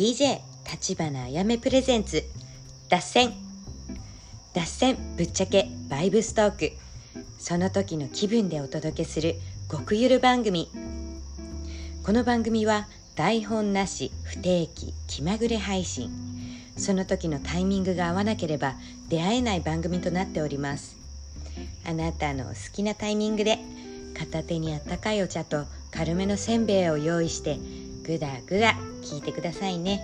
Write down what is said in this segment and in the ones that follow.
DJ 立花あやめプレゼンツ。脱線。脱線ぶっちゃけバイブストーク。その時の気分でお届けする極ゆる番組。この番組は台本なし不定期気まぐれ配信。その時のタイミングが合わなければ出会えない番組となっております。あなたの好きなタイミングで片手にあったかいお茶と軽めのせんべいを用意してぐだぐだ聞いてくださいね。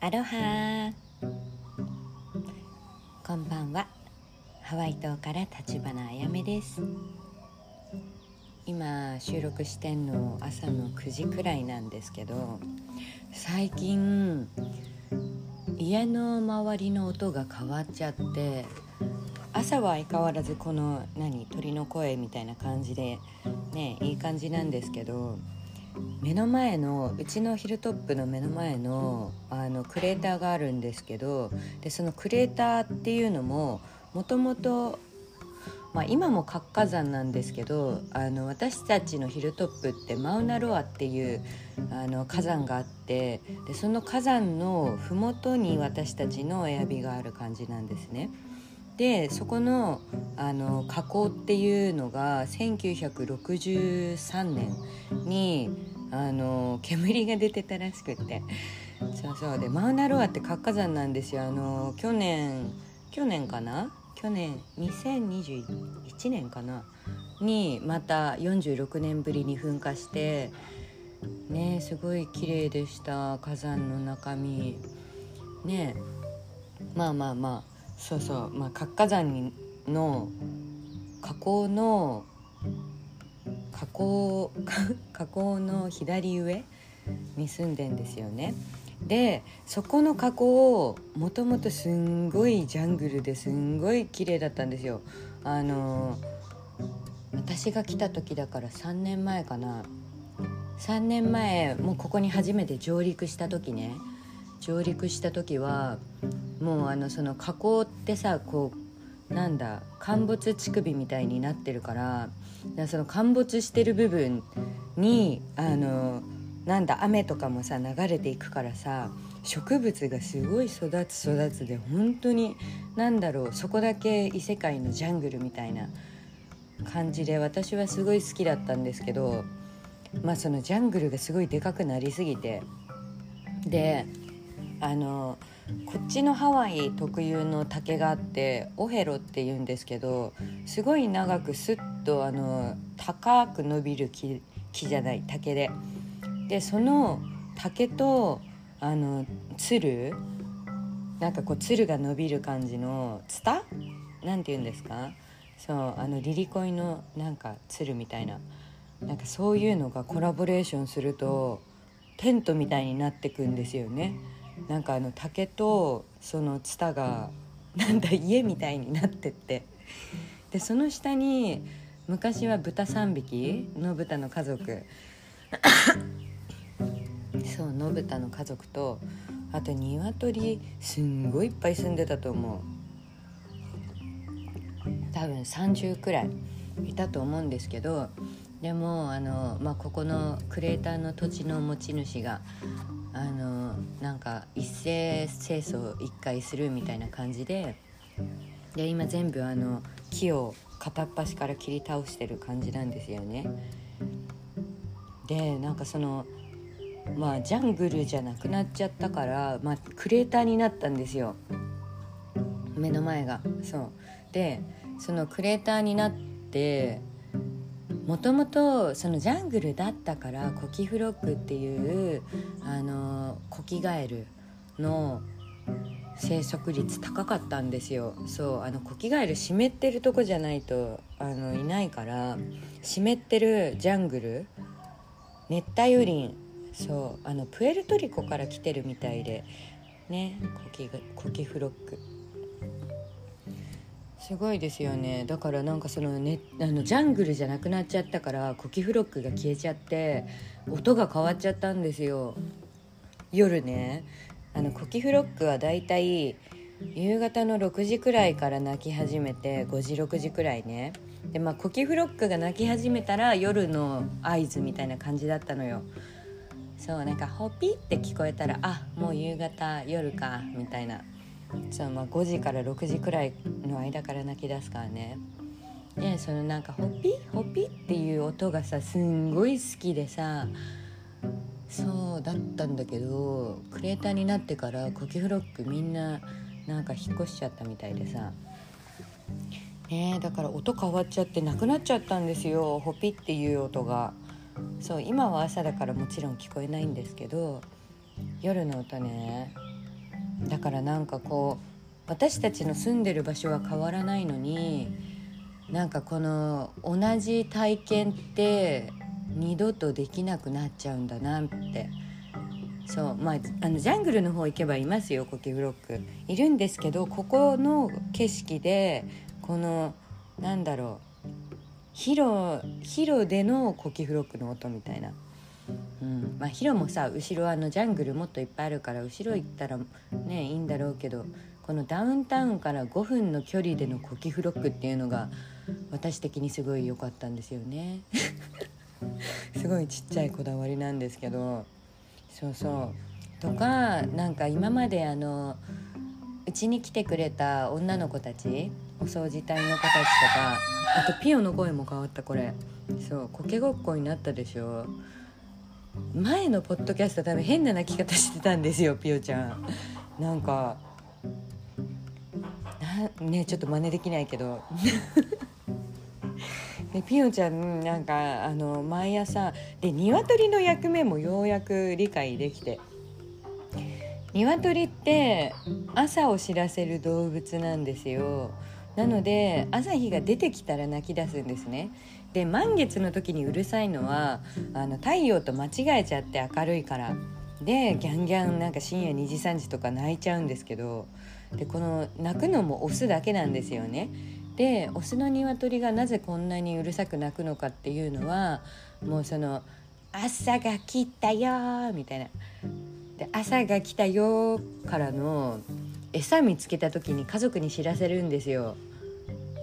アロハ。こんばんは。ハワイ島から立花あやめです。今収録してんの朝の9時くらいなんですけど最近家の周りの音が変わっちゃって朝は相変わらずこの何鳥の声みたいな感じでねいい感じなんですけど目の前のうちのヒルトップの目の前のあのクレーターがあるんですけどでそのクレーターっていうのももともとまあ、今も活火山なんですけどあの私たちのヒルトップってマウナロアっていうあの火山があってでその火山の麓に私たちのエアビがある感じなんですね。でそこのあの火口っていうのが1963年にあの煙が出てたらしくて。そうそう。でマウナロアって活火山なんですよ。あの去年去年かな去年2021年かな？にまた46年ぶりに噴火してねすごい綺麗でした。火山の中身。ねまあまあまあそうそうまあ活火山の火口の火口 火口の左上に住んでんですよね。でそこの河口をもともとすんごいジャングルですんごい綺麗だったんですよ。あの私が来た時だから3年前かな。3年前もうここに初めて上陸した時ね。上陸した時はもうあのその河口ってさこうなんだ陥没乳首みたいになってるからその陥没してる部分にあのなんだ雨とかもさ流れていくからさ植物がすごい育つ育つで本当に何だろうそこだけ異世界のジャングルみたいな感じで私はすごい好きだったんですけどまあそのジャングルがすごいでかくなりすぎてであのこっちのハワイ特有の竹があってオヘロっていうんですけどすごい長くスッとあの高く伸びる木木じゃない竹で。でその竹とあのつるなんかこうつるが伸びる感じのツタ？なんて言うんですか？そうあのリリコイのなんかつるみたいな。なんかそういうのがコラボレーションするとテントみたいになってくんですよね。なんかあの竹とそのツタがなんだ家みたいになってって。でその下に昔は豚3匹の豚の家族。そう信太の家族とあと鶏すんごいいっぱい住んでたと思う多分30くらいいたと思うんですけどでもあの、まあ、ここのクレーターの土地の持ち主があのなんか一斉清掃一回するみたいな感じでで今全部あの木を片っ端から切り倒してる感じなんですよね。でなんかそのまあジャングルじゃなくなっちゃったから、まあ、クレーターになったんですよ。目の前が。そう。でそのクレーターになってもともとそのジャングルだったからコキフロックっていうあのコキガエルの生息率高かったんですよ。そう。あのコキガエル湿ってるとこじゃないとあのいないから湿ってるジャングル熱帯雨林そうあのプエルトリコから来てるみたいでねコキコキフロック。すごいですよね。だからなんかそのねあのジャングルじゃなくなっちゃったからコキフロックが消えちゃって音が変わっちゃったんですよ。夜ね。あのコキフロックはだいたい夕方の6時くらいから泣き始めて5時6時くらいね。でまあコキフロックが泣き始めたら夜の合図みたいな感じだったのよ。そうなんかホピって聞こえたらあもう夕方夜かみたいな。そうまあ5時から6時くらいの間から泣き出すからね。でそのなんかホピホピっていう音がさすんごい好きでさそうだったんだけどクレーターになってからコキフロックみんななんか引っ越しちゃったみたいでさ。ねだから音変わっちゃってなくなっちゃったんですよホピっていう音が。そう今は朝だからもちろん聞こえないんですけど夜の音ねだからなんかこう私たちの住んでる場所は変わらないのになんかこの同じ体験って二度とできなくなっちゃうんだなって。そうまああのジャングルの方行けばいますよコキフロック。いるんですけどここの景色でこのなんだろうヒロヒロでのコキフロックの音みたいな。うん。まあ、ヒロもさ後ろあのジャングルもっといっぱいあるから後ろ行ったらねいいんだろうけどこのダウンタウンから5分の距離でのコキフロックっていうのが私的にすごい良かったんですよね。すごいちっちゃいこだわりなんですけど。そうそう。とかなんか今まであのうちに来てくれた女の子たちお掃除隊の子たちとかあとピオの声も変わったこれ。そうコケごっこになったでしょ。前のポッドキャスト多分変な泣き方してたんですよピオちゃん。なんかなねちょっと真似できないけど。でピオちゃんなんかあの毎朝で鶏の役目もようやく理解できて鶏って朝を知らせる動物なんですよ。なので朝日が出てきたら泣き出すんですね。で満月の時にうるさいのはあの太陽と間違えちゃって明るいから。でギャンギャンなんか深夜2時3時とか泣いちゃうんですけど。でこの泣くのもオスだけなんですよね。でオスの鶏がなぜこんなにうるさく鳴くのかっていうのはもうその「朝が来たよ」みたいな。で「朝が来たよ」からの餌見つけた時に家族に知らせるんですよ。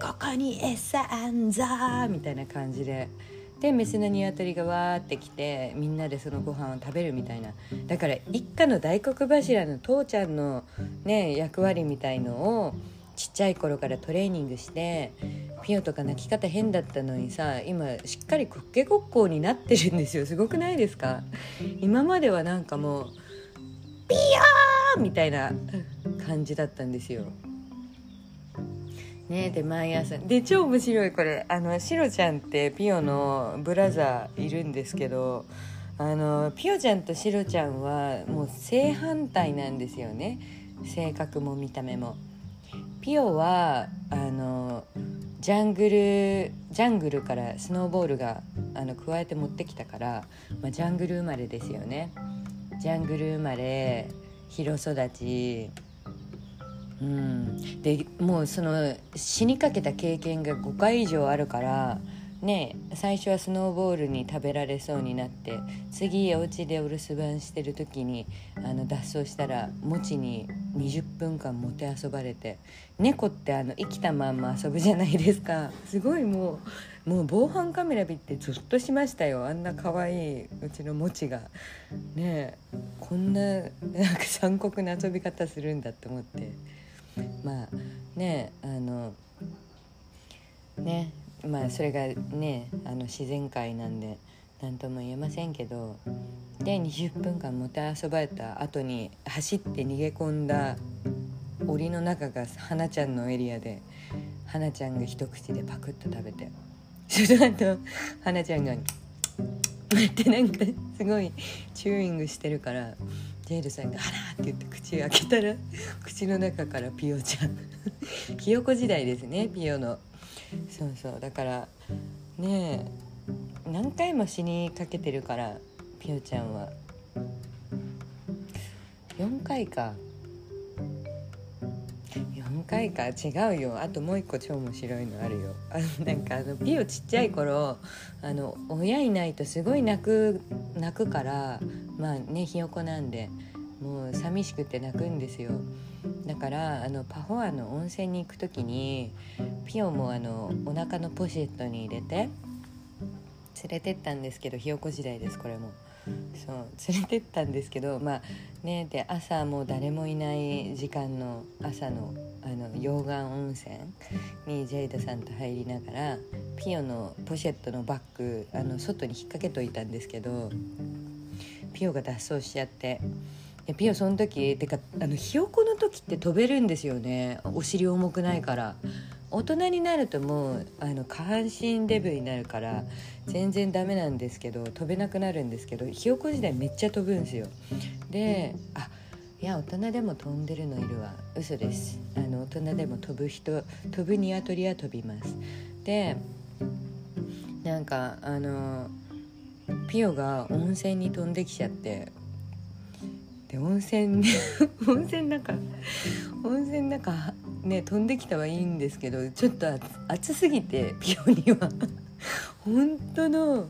ここに餌あんぞみたいな感じで。でメスの鶏がわーって来てみんなでそのご飯を食べるみたいな。だから一家の大黒柱の父ちゃんのね役割みたいのをちっちゃい頃からトレーニングしてピヨとか泣き方変だったのにさ今しっかりコッケごっこになってるんですよ。すごくないですか？今まではなんかもうピヨーみたいな感じだったんですよねで毎朝で超面白いこれあのシロちゃんってピヨのブラザーいるんですけどあのピヨちゃんとシロちゃんはもう正反対なんですよね性格も見た目も。ピヨはあのジャングルジャングルからスノーボールがあの加えて持ってきたから、まあ、ジャングル生まれですよね。ジャングル生まれ広育ち。うん、でもうその死にかけた経験が5回以上あるからね最初はスノーボールに食べられそうになって次お家でお留守番してる時にあの脱走したら餅に20分間もてあばれて猫ってあの生きたまんま遊ぶじゃないですか。すごいもうもう防犯カメラ見てゾッとしましたよ。あんな可愛いうちの餅が。ねこんななんか残酷な遊び方するんだって思って。まあねあのねまあそれがねあの自然界なんで何とも言えませんけどで20分間もてあそばれた後に走って逃げ込んだ檻の中が花ちゃんのエリアで花ちゃんが一口でパクッと食べてその後花ちゃんが「ってなんかすごいチューイングしてるからジェイルさんが「あら!」って言って口開けたら口の中からピオちゃん ひよこ時代ですねピオのそうそうだからねえ何回も死にかけてるからピオちゃんは。4回か。4回か。違うよ。あともう一個超面白いのあるよ。あのなんかあのピオちっちゃい頃あの親いないとすごい泣く泣くからまあねひよこなんで。もう寂しくて泣くんですよだからあのパフォアの温泉に行く時にピオもあのお腹のポシェットに入れて連れてったんですけどひよこ時代ですこれも。そう連れてったんですけどまあねで朝もう誰もいない時間の朝のあの溶岩温泉にジェイドさんと入りながらピオのポシェットのバッグあの外に引っ掛けといたんですけどピオが脱走しちゃってでピオその時てかあのひよこの時って飛べるんですよね。お尻重くないから。大人になるともうあの下半身デブになるから全然ダメなんですけど飛べなくなるんですけどひよこ時代めっちゃ飛ぶんですよ。であいや大人でも飛んでるのいるわ。嘘です。あの大人でも飛ぶ人飛ぶニワトリは飛びます。でなんかあのピオが温泉に飛んできちゃってで温泉 温泉なん。か温泉なんかね飛んできたはいいんですけどちょっと暑すぎてピオには。本当の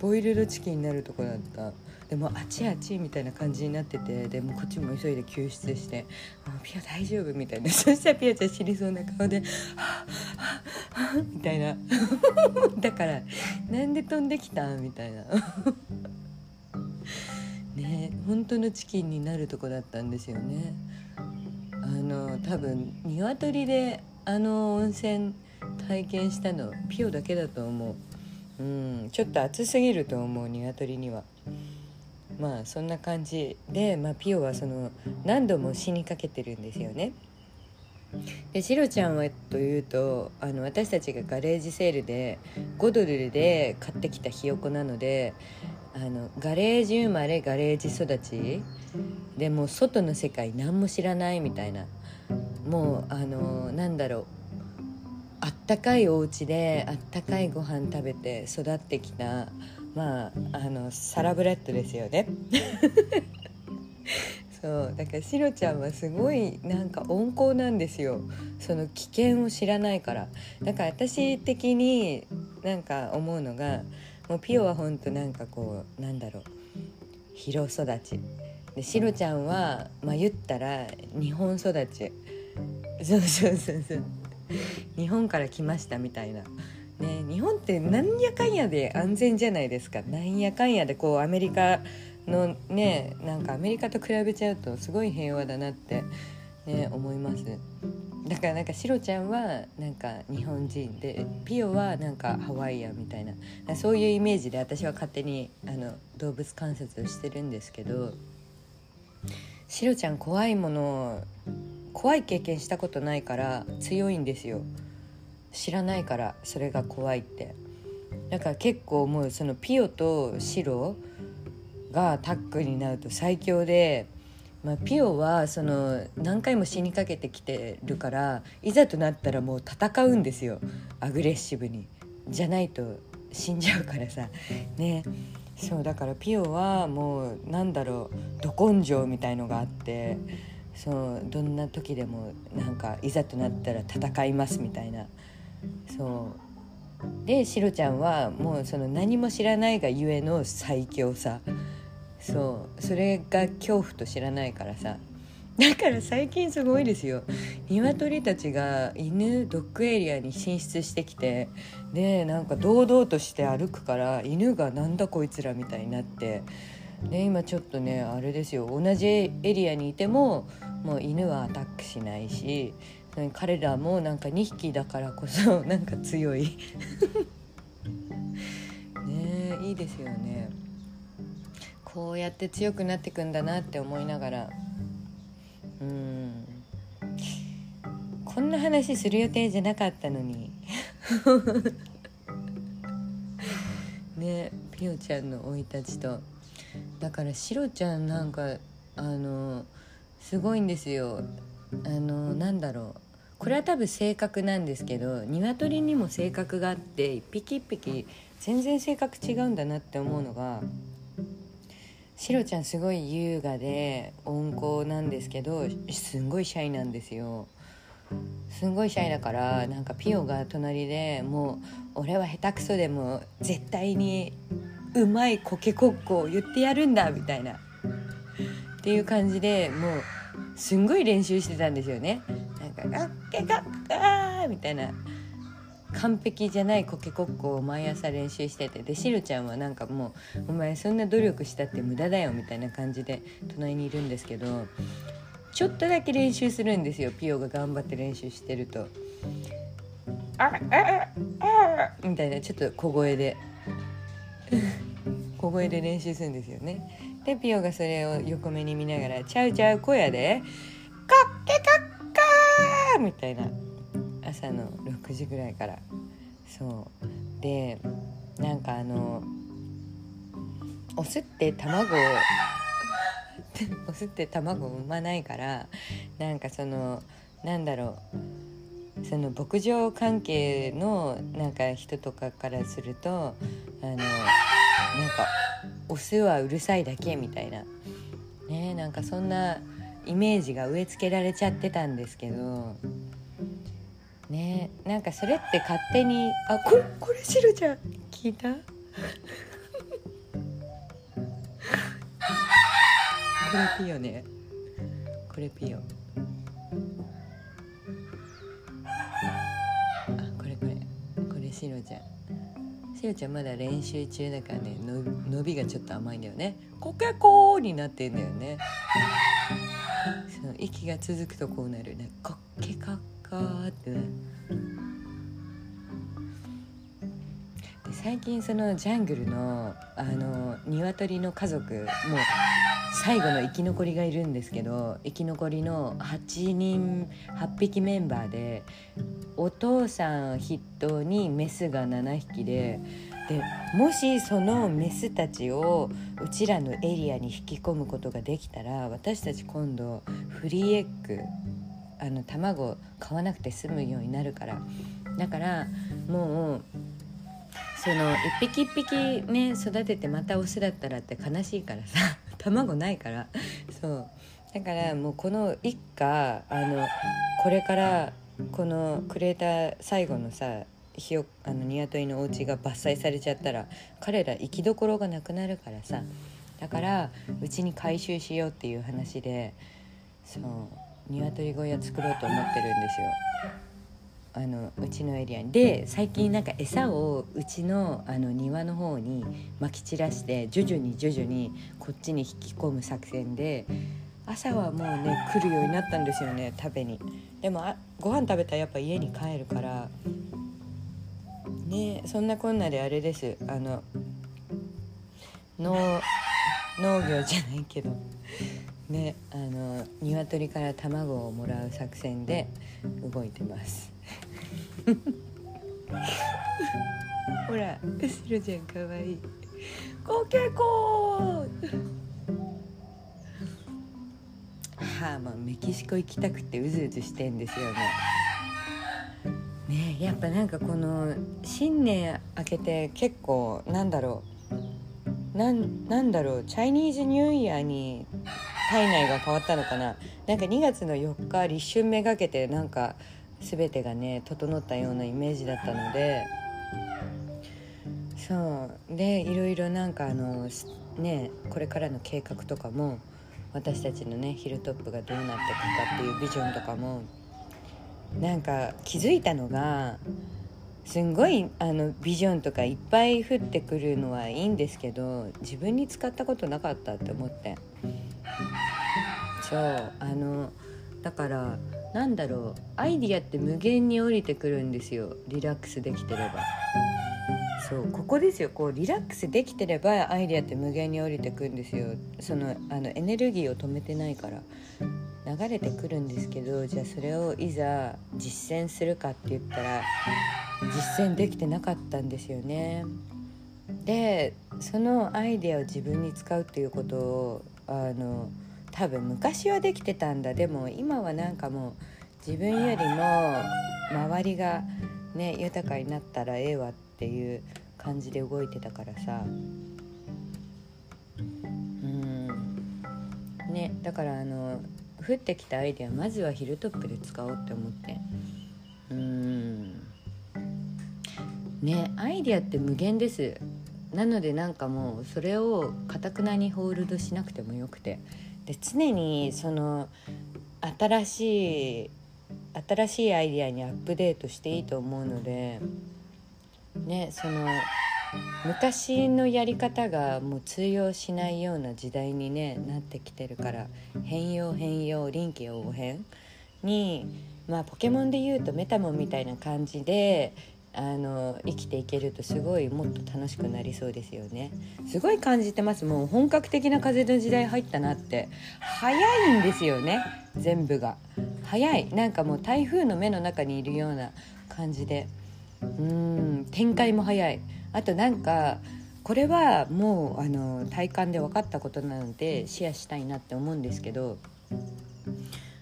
ボイルドチキンになるとこだった。でもあちあちみたいな感じになっててでもこっちも急いで救出して「ピオ大丈夫?」みたいな。そしたらピオちゃん死にそうな顔で「はあはあみたいな。だから「なんで飛んできた?」みたいなね本当のチキンになるとこだったんですよね。あの多分鶏であの温泉体験したのピオだけだと思う。うんちょっと暑すぎると思う鶏には。まあそんな感じで、まあ、ピオはその何度も死にかけてるんですよね。でシロちゃんはというとあの私たちがガレージセールで5ドルで買ってきたひよこなのであのガレージ生まれガレージ育ち。でも外の世界何も知らないみたいな。もうあのなんだろう。あったかいお家であったかいご飯食べて育ってきた。まああのサラブレッドですよね。そう。だからシロちゃんはすごいなんか温厚なんですよ。その危険を知らないから。だから私的になんか思うのがもうピオはほんとなんかこうなんだろう。広育ち。でシロちゃんはまあ言ったら日本育ち。そうそうそうそう。日本から来ましたみたいな。ね、日本ってなんやかんやで安全じゃないですか。なんやかんやでこうアメリカのねなんかアメリカと比べちゃうとすごい平和だなって、ね、思います。だからなんかシロちゃんはなんか日本人でピオはなんかハワイアンみたいな。そういうイメージで私は勝手にあの動物観察をしてるんですけどシロちゃん怖いもの怖い経験したことないから強いんですよ。知らないからそれが怖いって。だから結構もうそのピオとシロがタッグになると最強でまあ、ピオはその何回も死にかけてきてるからいざとなったらもう戦うんですよ。アグレッシブに。じゃないと死んじゃうからさ。ね。そうだからピオはもうなんだろう。ど根性みたいのがあってそうどんな時でもなんかいざとなったら戦いますみたいな。そう。でシロちゃんはもうその何も知らないがゆえの最強さ。そう。それが恐怖と知らないからさ。だから最近すごいですよ。鶏たちが犬ドッグエリアに進出してきてでなんか堂々として歩くから犬がなんだこいつらみたいになって。で今ちょっとねあれですよ。同じエリアにいてももう犬はアタックしないし彼らもなんか2匹だからこそ なんか強い。ねいいですよね。こうやって強くなっていくんだなって思いながら。うん。こんな話する予定じゃなかったのに。ねピオちゃんの生い立ちと。だからシロちゃんなんかあのすごいんですよ。あのなんだろう。これは多分性格なんですけど鶏にも性格があって一匹一匹全然性格違うんだなって思うのがシロちゃんすごい優雅で温厚なんですけどすんごいシャイなんですよ。すんごいシャイだからなんかピオが隣でもう俺は下手くそでも絶対にうまいコケコッコを言ってやるんだみたいな。っていう感じでもうすんごい練習してたんですよね。なんか「あっけかっかー」みたいな。完璧じゃないコケコッコを毎朝練習しててでしるちゃんはなんかもう「お前そんな努力したって無駄だよ」みたいな感じで隣にいるんですけどちょっとだけ練習するんですよピオが頑張って練習してると。あああみたいなちょっと小声で 小声で練習するんですよね。でピオがそれを横目に見ながら「ちゃうちゃう小屋でカッケカッカー!」みたいな朝の6時ぐらいから。そう。でなんかあのオスって卵をオスって卵を産まないからなんかそのなんだろう。その牧場関係のなんか人とかからするとあのなんかオスはうるさいだけみたいな。ねなんかそんなイメージが植え付けられちゃってたんですけど。ね。なんかそれって勝手にあここれシロちゃん聞いた？これピヨね。これピヨ。あこれこれ。これシロちゃん。しおちゃんまだ練習中だからね伸びがちょっと甘いんだよね。コケコーになってんだよね。その息が続くとこうなるね。コッケカッカーって。ねで最近そのジャングルのあの鶏の家族もう最後の生き残りがいるんですけど生き残りの8人8匹メンバーでお父さん筆頭にメスが7匹ででもしそのメスたちをうちらのエリアに引き込むことができたら私たち今度フリーエッグあの卵買わなくて済むようになるから。だからもうその一匹一匹ね育ててまたオスだったらって悲しいからさ 卵ないから。そう。だからもうこの一家あのこれからこのクレーター最後のさひよあのニワトリのお家が伐採されちゃったら彼ら生きどころがなくなるからさ。だからうちに回収しようっていう話でそう。ニワトリ小屋作ろうと思ってるんですよ。あのうちのエリアに。で最近なんか餌をうちのあの庭の方にまき散らして徐々に徐々にこっちに引き込む作戦で朝はもうね来るようになったんですよね食べに。でもあご飯食べたらやっぱ家に帰るからねそんなこんなであれです。あの農農業じゃないけどねあの鶏から卵をもらう作戦で動いてます。ほらしろちゃんかわいい。コケコはあもうメキシコ行きたくてうずうずしてんですよね。ねやっぱなんかこの新年明けて結構なんだろう。なんなんだろう。チャイニーズニューイヤーに体内が変わったのかな？なんか2月の4日立春めがけてなんか全てがね整ったようなイメージだったので。そう。でいろいろなんかあのねこれからの計画とかも私たちのねヒルトップがどうなっていくかっていうビジョンとかもなんか気づいたのがすんごいあのビジョンとかいっぱい降ってくるのはいいんですけど自分に使ったことなかったって思って。そうあのだからなんだろうアイディアって無限に降りてくるんですよ。リラックスできてれば。そうここですよ。こうリラックスできてればアイディアって無限に降りてくるんですよ。そのあのエネルギーを止めてないから。流れてくるんですけどじゃあそれをいざ実践するかって言ったら実践できてなかったんですよね。でそのアイデアを自分に使うっていうことをあの多分昔はできてたんだ。でも今はなんかもう自分よりも周りがね豊かになったらええわっていう感じで動いてたからさ。うん。ねだからあの降ってきたアイデアまずはヒルトップで使おうって思って。うん。ねアイデアって無限です。なのでなんかもうそれをかたくなにホールドしなくてもよくて。で常にその新しい新しいアイディアにアップデートしていいと思うのでねその昔のやり方がもう通用しないような時代に、ね、なってきてるから変容変容臨機応変に、まあ、ポケモンでいうとメタモンみたいな感じであの生きていけるとすごいもっと楽しくなりそうですよね。すごい感じてます。もう本格的な風の時代入ったなって。早いんですよね。全部が。早い。なんかもう台風の目の中にいるような感じで。うん。展開も早い。あとなんかこれはもうあの体感で分かったことなのでシェアしたいなって思うんですけど。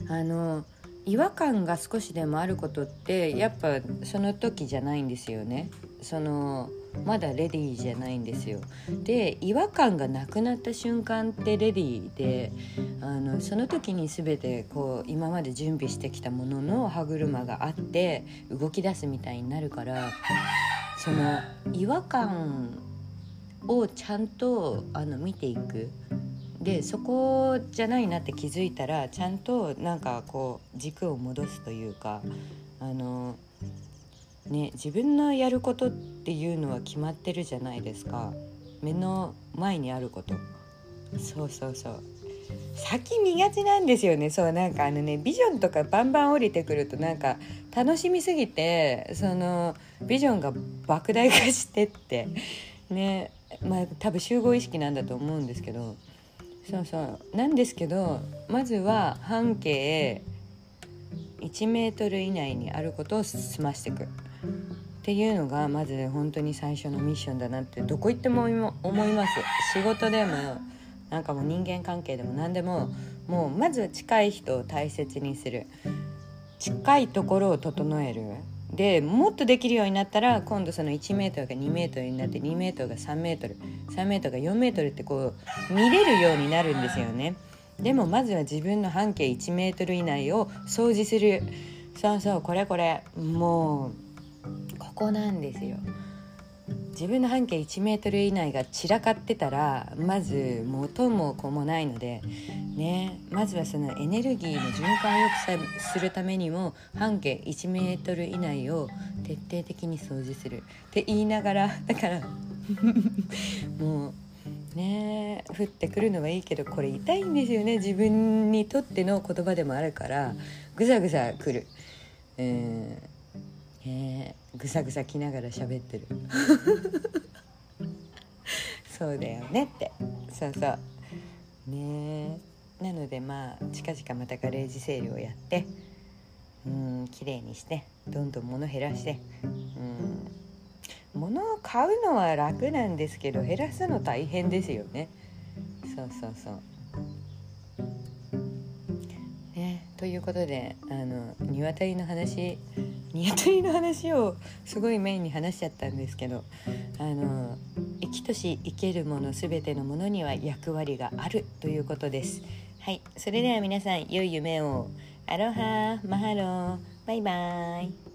あの違和感が少しでもあることってやっぱその時じゃないんですよね。そのまだレディーじゃないんですよ。で違和感がなくなった瞬間ってレディーであのその時に全てこう今まで準備してきたものの歯車があって動き出すみたいになるからその違和感をちゃんとあの見ていくでそこじゃないなって気づいたらちゃんとなんかこう軸を戻すというかあのね自分のやることっていうのは決まってるじゃないですか。目の前にあること。そうそうそう。先見がちなんですよね。そうなんかあのねビジョンとかバンバン降りてくるとなんか楽しみすぎてそのビジョンが莫大化してって。ね。まあ多分集合意識なんだと思うんですけどそうそう。なんですけどまずは半径1メートル以内にあることを済ましていく。っていうのがまず本当に最初のミッションだなってどこ行っても思います。仕事でもなんかもう人間関係でも何でももうまず近い人を大切にする。近いところを整える。でもっとできるようになったら今度その 1m が 2m になって 2m が 3m3m が 4m ってこう見れるようになるんですよね。でもまずは自分の半径 1m 以内を掃除する。そうそうこれこれ。もうここなんですよ。自分の半径1メートル以内が散らかってたらまず元も子もないのでねまずはそのエネルギーの循環を良くするためにも半径1メートル以内を徹底的に掃除する。って言いながらだから もうね降ってくるのはいいけどこれ痛いんですよね。自分にとっての言葉でもあるからぐざぐざくる。えーえー、ぐさぐさきながら喋ってる。そうだよねって。そうそう。ねえ。なのでまあ近々またガレージセールをやって。うん綺麗にして。どんどん物減らして。うん。物を買うのは楽なんですけど減らすの大変ですよね。そうそうそう。ねということであの鶏の話ニワトリの話をすごいメインに話しちゃったんですけどあの生きとし生けるもの全てのものには役割があるということです。はいそれでは皆さん良い夢を。アロハマハロー。バイバイ。